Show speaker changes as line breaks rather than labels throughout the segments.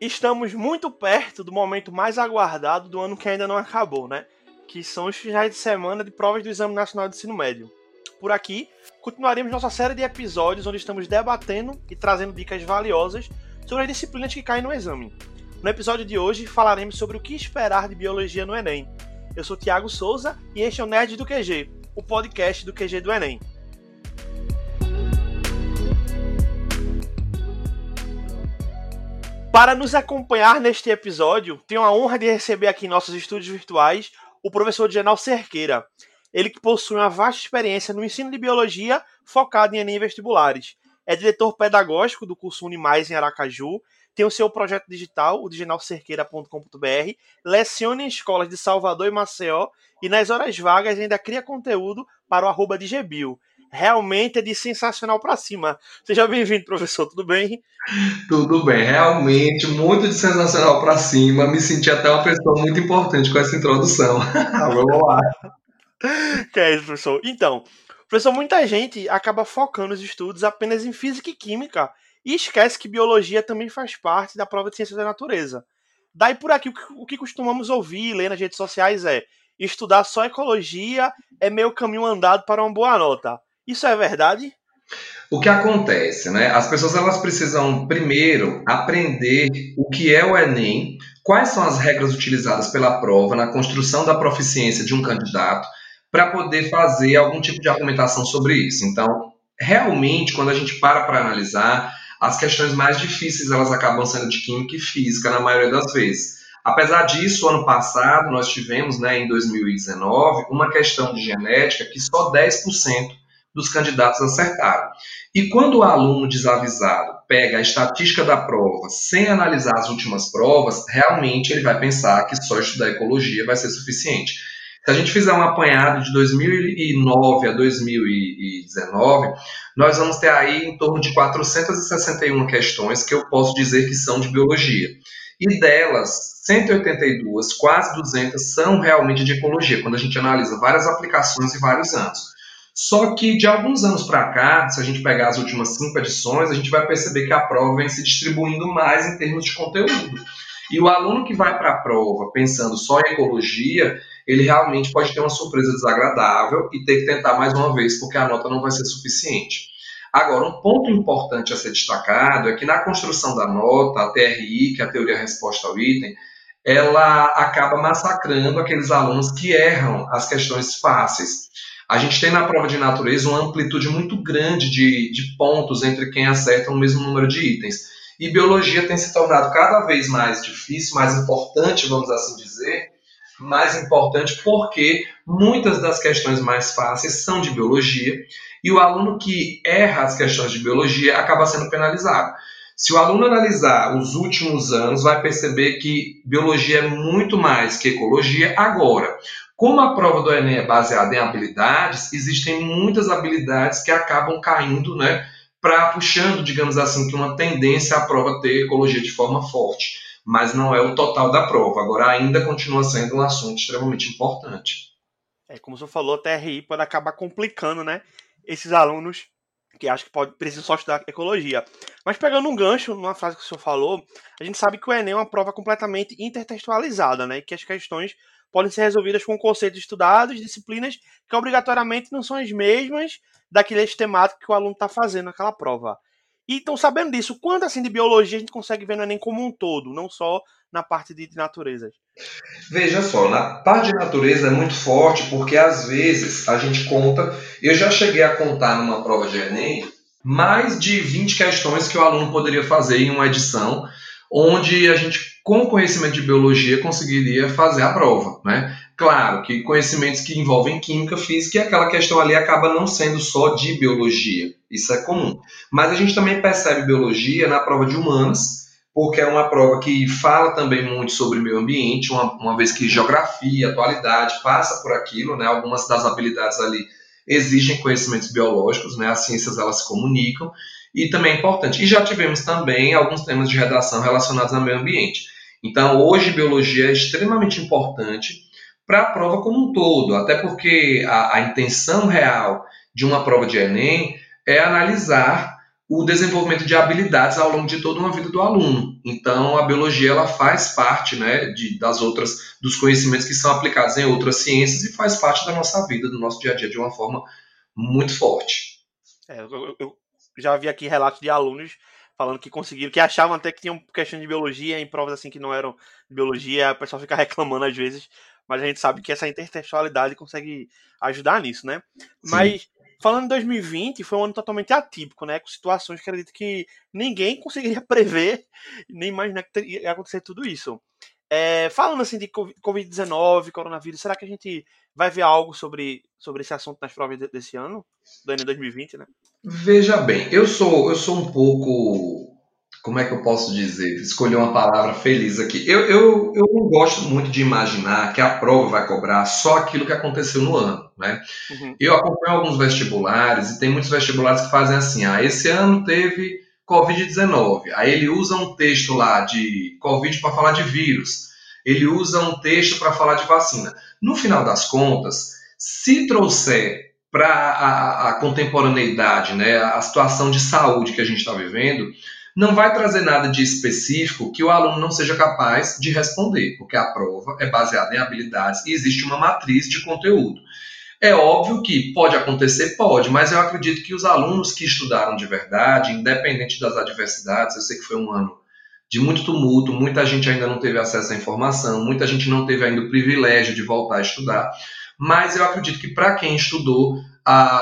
Estamos muito perto do momento mais aguardado do ano que ainda não acabou, né? Que são os finais de semana de provas do Exame Nacional de Ensino Médio. Por aqui, continuaremos nossa série de episódios onde estamos debatendo e trazendo dicas valiosas sobre as disciplinas que caem no exame. No episódio de hoje falaremos sobre o que esperar de biologia no Enem. Eu sou Tiago Souza e este é o Nerd do QG, o podcast do QG do Enem. Para nos acompanhar neste episódio, tenho a honra de receber aqui em nossos estúdios virtuais o professor Genal Cerqueira. Ele que possui uma vasta experiência no ensino de biologia focado em Enem vestibulares. É diretor pedagógico do curso Unimais em Aracaju, tem o seu projeto digital, o diginalcerqueira.com.br, leciona em escolas de Salvador e Maceió e nas horas vagas ainda cria conteúdo para o arroba Digebil realmente é de sensacional para cima. Seja bem-vindo, professor, tudo bem?
Tudo bem, realmente muito de sensacional para cima. Me senti até uma pessoa muito importante com essa introdução. Vamos lá.
Que é isso, professor. Então, professor, muita gente acaba focando os estudos apenas em física e química e esquece que biologia também faz parte da prova de ciência da natureza. Daí por aqui o que costumamos ouvir e ler nas redes sociais é estudar só ecologia é meio caminho andado para uma boa nota. Isso é verdade?
O que acontece, né? As pessoas elas precisam primeiro aprender o que é o Enem, quais são as regras utilizadas pela prova na construção da proficiência de um candidato, para poder fazer algum tipo de argumentação sobre isso. Então, realmente, quando a gente para para analisar, as questões mais difíceis elas acabam sendo de química e física na maioria das vezes. Apesar disso, ano passado nós tivemos, né, em 2019, uma questão de genética que só 10% dos candidatos acertaram. E quando o aluno desavisado pega a estatística da prova sem analisar as últimas provas, realmente ele vai pensar que só estudar ecologia vai ser suficiente. Se a gente fizer um apanhado de 2009 a 2019, nós vamos ter aí em torno de 461 questões que eu posso dizer que são de biologia. E delas, 182, quase 200, são realmente de ecologia, quando a gente analisa várias aplicações e vários anos. Só que de alguns anos para cá, se a gente pegar as últimas cinco edições, a gente vai perceber que a prova vem se distribuindo mais em termos de conteúdo. E o aluno que vai para a prova pensando só em ecologia, ele realmente pode ter uma surpresa desagradável e ter que tentar mais uma vez, porque a nota não vai ser suficiente. Agora, um ponto importante a ser destacado é que na construção da nota, a TRI, que é a teoria resposta ao item, ela acaba massacrando aqueles alunos que erram as questões fáceis. A gente tem na prova de natureza uma amplitude muito grande de, de pontos entre quem acerta o mesmo número de itens. E biologia tem se tornado cada vez mais difícil, mais importante, vamos assim dizer, mais importante porque muitas das questões mais fáceis são de biologia e o aluno que erra as questões de biologia acaba sendo penalizado. Se o aluno analisar os últimos anos, vai perceber que biologia é muito mais que ecologia agora. Como a prova do Enem é baseada em habilidades, existem muitas habilidades que acabam caindo, né, para puxando, digamos assim, que uma tendência à prova ter ecologia de forma forte, mas não é o total da prova. Agora ainda continua sendo um assunto extremamente importante.
É, como o senhor falou, a TRI pode acabar complicando, né, esses alunos que acham que pode, precisam só estudar ecologia. Mas pegando um gancho numa frase que o senhor falou, a gente sabe que o Enem é uma prova completamente intertextualizada, né, que as questões podem ser resolvidas com conceitos estudados, disciplinas que obrigatoriamente não são as mesmas daquele eixo temático que o aluno está fazendo naquela prova. E então, sabendo disso, quanto assim de biologia a gente consegue ver no Enem como um todo, não só na parte de, natureza?
Veja só, na parte de natureza é muito forte porque às vezes a gente conta, eu já cheguei a contar numa prova de Enem mais de 20 questões que o aluno poderia fazer em uma edição, onde a gente com conhecimento de biologia conseguiria fazer a prova, né? Claro que conhecimentos que envolvem química, física e aquela questão ali acaba não sendo só de biologia. Isso é comum. Mas a gente também percebe biologia na prova de humanas, porque é uma prova que fala também muito sobre meio ambiente, uma, uma vez que geografia, atualidade passa por aquilo, né? Algumas das habilidades ali exigem conhecimentos biológicos, né? As ciências elas se comunicam e também é importante. E já tivemos também alguns temas de redação relacionados ao meio ambiente. Então, hoje, biologia é extremamente importante para a prova como um todo, até porque a, a intenção real de uma prova de Enem é analisar o desenvolvimento de habilidades ao longo de toda uma vida do aluno. Então, a biologia ela faz parte, né, de, das outras dos conhecimentos que são aplicados em outras ciências e faz parte da nossa vida, do nosso dia a dia de uma forma muito forte.
É, eu, eu, já vi aqui relatos de alunos falando que conseguiram, que achavam até que tinham questão de biologia em provas assim que não eram de biologia, o pessoal fica reclamando às vezes, mas a gente sabe que essa intertextualidade consegue ajudar nisso, né? Sim. Mas falando em 2020, foi um ano totalmente atípico, né? Com situações que acredito que ninguém conseguiria prever, nem imaginar que ia acontecer tudo isso. É, falando assim de Covid-19, coronavírus, será que a gente vai ver algo sobre, sobre esse assunto nas provas desse ano, do ano 2020, né?
Veja bem, eu sou eu sou um pouco como é que eu posso dizer? Escolher uma palavra feliz aqui. Eu, eu, eu não gosto muito de imaginar que a prova vai cobrar só aquilo que aconteceu no ano. Né? Uhum. Eu acompanho alguns vestibulares e tem muitos vestibulares que fazem assim: ah, esse ano teve Covid-19. Aí ele usa um texto lá de Covid para falar de vírus. Ele usa um texto para falar de vacina. No final das contas, se trouxer para a, a, contemporaneidade, né, a situação de saúde que a gente está vivendo, não vai trazer nada de específico que o aluno não seja capaz de responder, porque a prova é baseada em habilidades e existe uma matriz de conteúdo. É óbvio que pode acontecer, pode, mas eu acredito que os alunos que estudaram de verdade, independente das adversidades, eu sei que foi um ano de muito tumulto, muita gente ainda não teve acesso à informação, muita gente não teve ainda o privilégio de voltar a estudar, mas eu acredito que para quem estudou,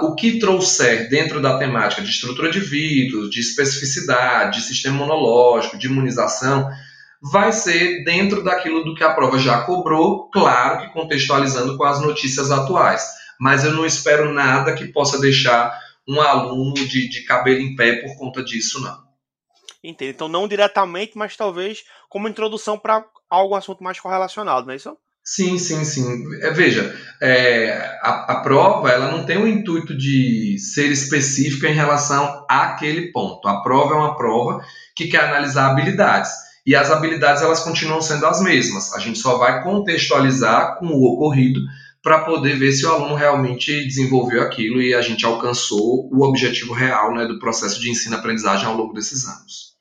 o que trouxer dentro da temática de estrutura de vírus, de especificidade, de sistema imunológico, de imunização, vai ser dentro daquilo do que a prova já cobrou, claro que contextualizando com as notícias atuais. Mas eu não espero nada que possa deixar um aluno de, de cabelo em pé por conta disso, não.
Entendo. Então, não diretamente, mas talvez como introdução para algum assunto mais correlacionado, não é isso?
Sim, sim, sim. É, veja, é, a, a, prova ela não tem o intuito de ser específica em relação àquele ponto. A prova é uma prova que quer analisar habilidades. E as habilidades elas continuam sendo as mesmas. A gente só vai contextualizar com o ocorrido para poder ver se o aluno realmente desenvolveu aquilo e a gente alcançou o objetivo real né, do processo de ensino-aprendizagem ao longo desses anos.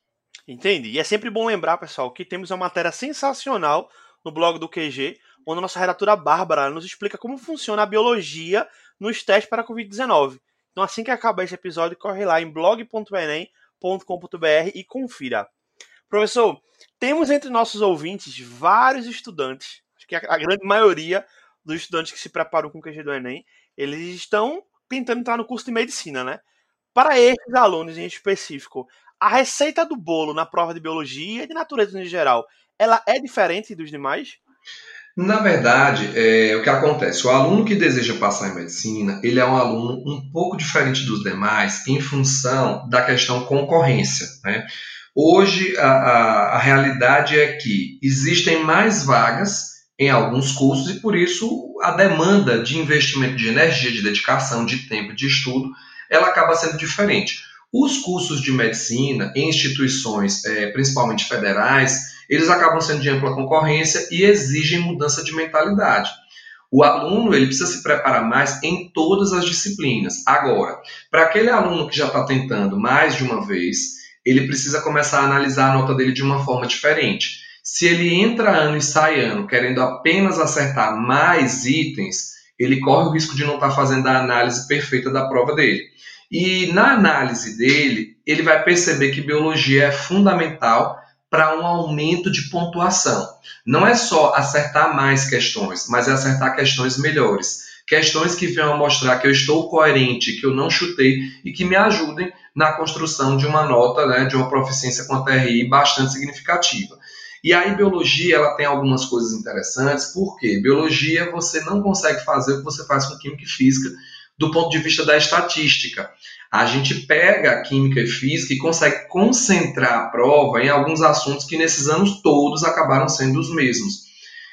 Entendi. E é sempre bom lembrar, pessoal, que temos uma matéria sensacional no blog do QG, onde a nossa redatora Bárbara nos explica como funciona a biologia nos testes para a Covid-19. Então, assim que acabar esse episódio, corre lá em blog.enem.com.br e confira. Professor, temos entre nossos ouvintes vários estudantes, acho que a grande maioria dos estudantes que se preparam com o QG do Enem, eles estão tentando entrar no curso de medicina, né? Para esses alunos em específico, a receita do bolo na prova de biologia e de natureza em geral, ela é diferente dos demais?
Na verdade, é, o que acontece? O aluno que deseja passar em medicina, ele é um aluno um pouco diferente dos demais em função da questão concorrência. Né? Hoje, a, a, a realidade é que existem mais vagas em alguns cursos e, por isso, a demanda de investimento de energia, de dedicação, de tempo, de estudo, ela acaba sendo diferente. Os cursos de medicina em instituições, é, principalmente federais, eles acabam sendo de ampla concorrência e exigem mudança de mentalidade. O aluno ele precisa se preparar mais em todas as disciplinas. Agora, para aquele aluno que já está tentando mais de uma vez, ele precisa começar a analisar a nota dele de uma forma diferente. Se ele entra ano e sai ano querendo apenas acertar mais itens, ele corre o risco de não estar tá fazendo a análise perfeita da prova dele. E na análise dele, ele vai perceber que biologia é fundamental para um aumento de pontuação. Não é só acertar mais questões, mas é acertar questões melhores. Questões que venham a mostrar que eu estou coerente, que eu não chutei e que me ajudem na construção de uma nota, né, de uma proficiência com a TRI bastante significativa. E aí, biologia, ela tem algumas coisas interessantes, porque biologia você não consegue fazer o que você faz com química e física do ponto de vista da estatística. A gente pega a química e física e consegue concentrar a prova em alguns assuntos que nesses anos todos acabaram sendo os mesmos.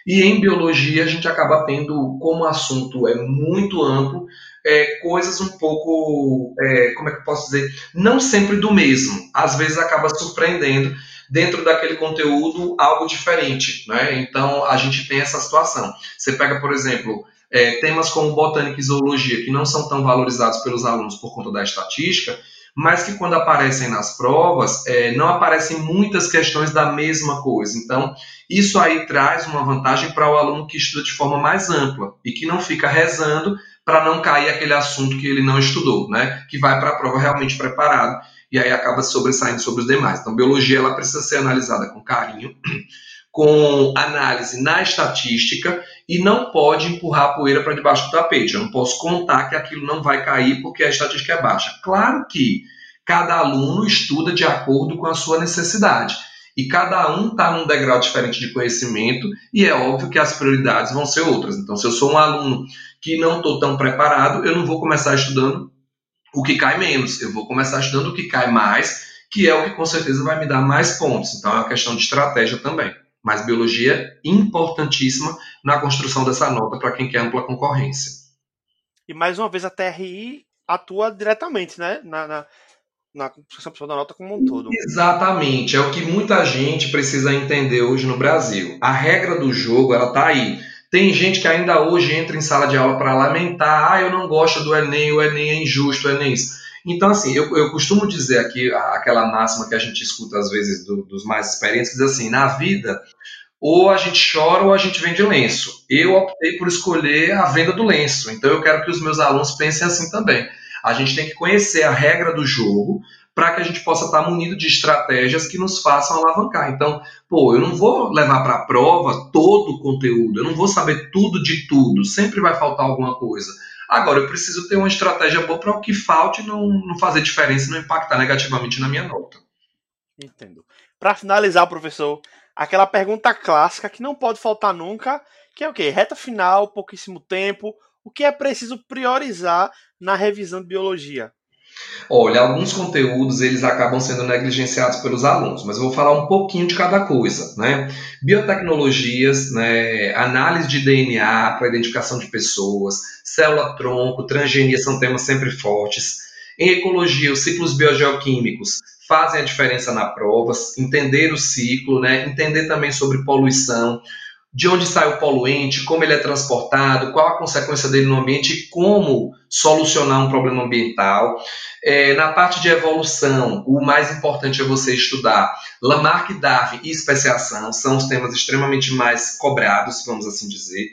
E em biologia a gente acaba tendo, como o assunto é muito amplo, é, coisas um pouco, é, como é que eu posso dizer, não sempre do mesmo. Às vezes acaba surpreendendo dentro daquele conteúdo algo diferente. Né? Então a gente tem essa situação. Você pega, por exemplo, é, temas como botânica e zoologia, que não são tão valorizados pelos alunos por conta da estatística, mas que quando aparecem nas provas, é, não aparecem muitas questões da mesma coisa. Então, isso aí traz uma vantagem para o aluno que estuda de forma mais ampla e que não fica rezando para não cair aquele assunto que ele não estudou, né? Que vai para a prova realmente preparado e aí acaba sobressaindo sobre os demais. Então, biologia ela precisa ser analisada com carinho, com análise na estatística e não pode empurrar a poeira para debaixo do tapete. Eu não posso contar que aquilo não vai cair porque a estatística é baixa. Claro que cada aluno estuda de acordo com a sua necessidade. E cada um está num degrau diferente de conhecimento, e é óbvio que as prioridades vão ser outras. Então, se eu sou um aluno que não estou tão preparado, eu não vou começar estudando o que cai menos, eu vou começar estudando o que cai mais, que é o que com certeza vai me dar mais pontos. Então, é uma questão de estratégia também. Mas biologia importantíssima na construção dessa nota para quem quer ampla concorrência.
E mais uma vez a TRI atua diretamente, né? Na, na, na construção da nota como um todo.
Exatamente. É o que muita gente precisa entender hoje no Brasil. A regra do jogo, ela tá aí. Tem gente que ainda hoje entra em sala de aula para lamentar, ah, eu não gosto do Enem, o Enem é injusto, o Enem é isso. Então, assim, eu, eu costumo dizer aqui aquela máxima que a gente escuta às vezes do, dos mais experientes, que diz assim, na vida, ou a gente chora ou a gente vende lenço. Eu optei por escolher a venda do lenço, então eu quero que os meus alunos pensem assim também. A gente tem que conhecer a regra do jogo para que a gente possa estar munido de estratégias que nos façam alavancar. Então, pô, eu não vou levar para a prova todo o conteúdo, eu não vou saber tudo de tudo, sempre vai faltar alguma coisa. Agora, eu preciso ter uma estratégia boa para o que falte não, não fazer diferença e não impactar negativamente na minha nota.
Entendo. Para finalizar, professor, aquela pergunta clássica que não pode faltar nunca, que é o quê? Reta final, pouquíssimo tempo. O que é preciso priorizar na revisão de biologia?
Olha, alguns conteúdos eles acabam sendo negligenciados pelos alunos, mas eu vou falar um pouquinho de cada coisa, né? Biotecnologias, né, análise de DNA para identificação de pessoas, célula-tronco, transgenia são temas sempre fortes. Em ecologia, os ciclos biogeoquímicos fazem a diferença na prova, entender o ciclo, né, entender também sobre poluição, de onde sai o poluente, como ele é transportado, qual a consequência dele no ambiente e como solucionar um problema ambiental. É, na parte de evolução, o mais importante é você estudar Lamarck, Darwin e especiação, são os temas extremamente mais cobrados, vamos assim dizer.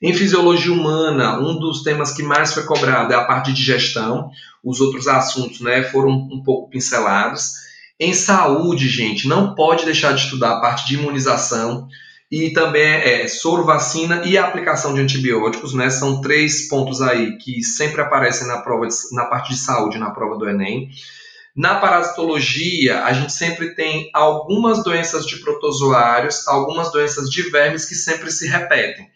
Em fisiologia humana, um dos temas que mais foi cobrado é a parte de gestão, os outros assuntos né, foram um pouco pincelados. Em saúde, gente, não pode deixar de estudar a parte de imunização, e também é, soro, vacina e aplicação de antibióticos, né? São três pontos aí que sempre aparecem na prova de, na parte de saúde na prova do Enem. Na parasitologia, a gente sempre tem algumas doenças de protozoários, algumas doenças de vermes que sempre se repetem.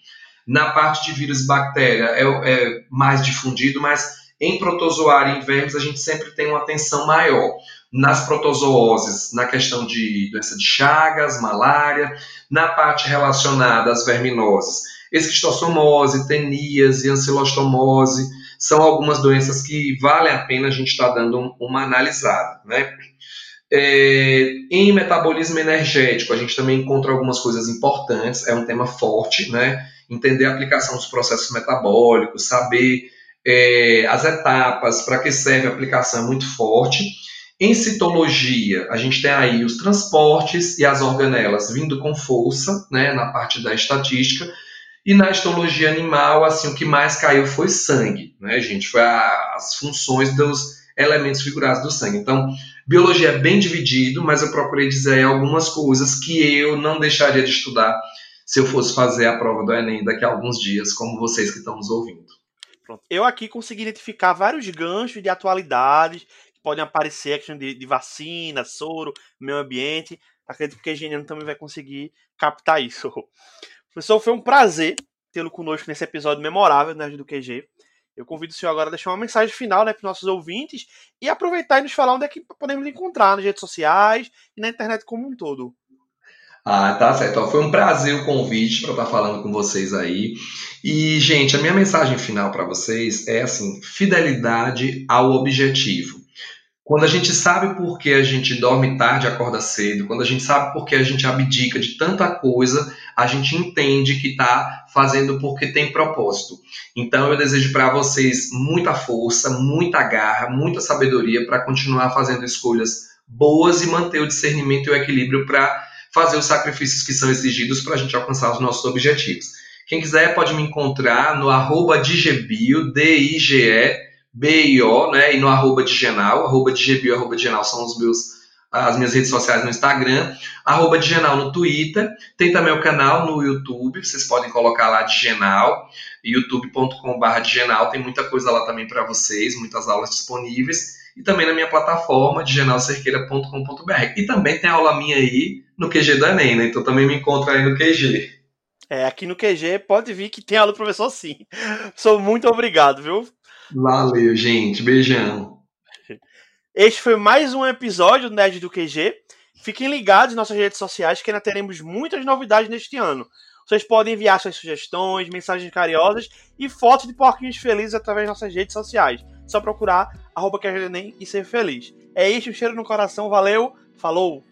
Na parte de vírus e bactéria é, é mais difundido, mas em protozoário e em vermes a gente sempre tem uma atenção maior nas protozooses, na questão de doença de Chagas, malária, na parte relacionada às verminoses, esquistossomose, tenias e ancilostomose, são algumas doenças que vale a pena a gente estar tá dando uma analisada, né? É, em metabolismo energético, a gente também encontra algumas coisas importantes, é um tema forte, né? Entender a aplicação dos processos metabólicos, saber é, as etapas, para que serve a aplicação é muito forte. Em citologia, a gente tem aí os transportes e as organelas vindo com força, né, na parte da estatística. E na histologia animal, assim, o que mais caiu foi sangue, né, gente? Foi a, as funções dos elementos figurados do sangue. Então, biologia é bem dividido, mas eu procurei dizer algumas coisas que eu não deixaria de estudar se eu fosse fazer a prova do Enem daqui a alguns dias, como vocês que estão nos ouvindo.
Pronto. Eu aqui consegui identificar vários ganchos de atualidades podem aparecer, a de, de vacina, soro, meio ambiente. Acredito que o Geniano também vai conseguir captar isso. Professor, foi um prazer tê-lo conosco nesse episódio memorável né, do QG. Eu convido o senhor agora a deixar uma mensagem final né, para os nossos ouvintes e aproveitar e nos falar onde é que podemos encontrar nas redes sociais e na internet como um todo.
Ah, tá certo. Foi um prazer o convite para estar falando com vocês aí. E, gente, a minha mensagem final para vocês é assim: fidelidade ao objetivo. Quando a gente sabe por que a gente dorme tarde e acorda cedo, quando a gente sabe por que a gente abdica de tanta coisa, a gente entende que está fazendo porque tem propósito. Então eu desejo para vocês muita força, muita garra, muita sabedoria para continuar fazendo escolhas boas e manter o discernimento e o equilíbrio para fazer os sacrifícios que são exigidos para a gente alcançar os nossos objetivos. Quem quiser pode me encontrar no arroba digebio, D-I-G-E, B-I-O, né? E no arroba Digenal, arroba Digebio, arroba Digenal são os meus, as minhas redes sociais no Instagram, arroba Digenal no Twitter, tem também o canal no YouTube, vocês podem colocar lá Digenal, youtube.com.br Digenal, tem muita coisa lá também para vocês, muitas aulas disponíveis, e também na minha plataforma, digenalcerqueira.com.br. E também tem aula minha aí no QG do Enem, né? Então também me encontra aí no QG.
É, aqui no QG pode vir que tem aula do professor sim. Sou muito obrigado, viu?
Valeu, gente. Beijão.
Este foi mais um episódio do Nerd do QG. Fiquem ligados em nossas redes sociais que ainda teremos muitas novidades neste ano. Vocês podem enviar suas sugestões, mensagens carinhosas e fotos de porquinhos felizes através de nossas redes sociais. Só procurar arroba e ser feliz. É isso, um cheiro no coração, valeu, falou!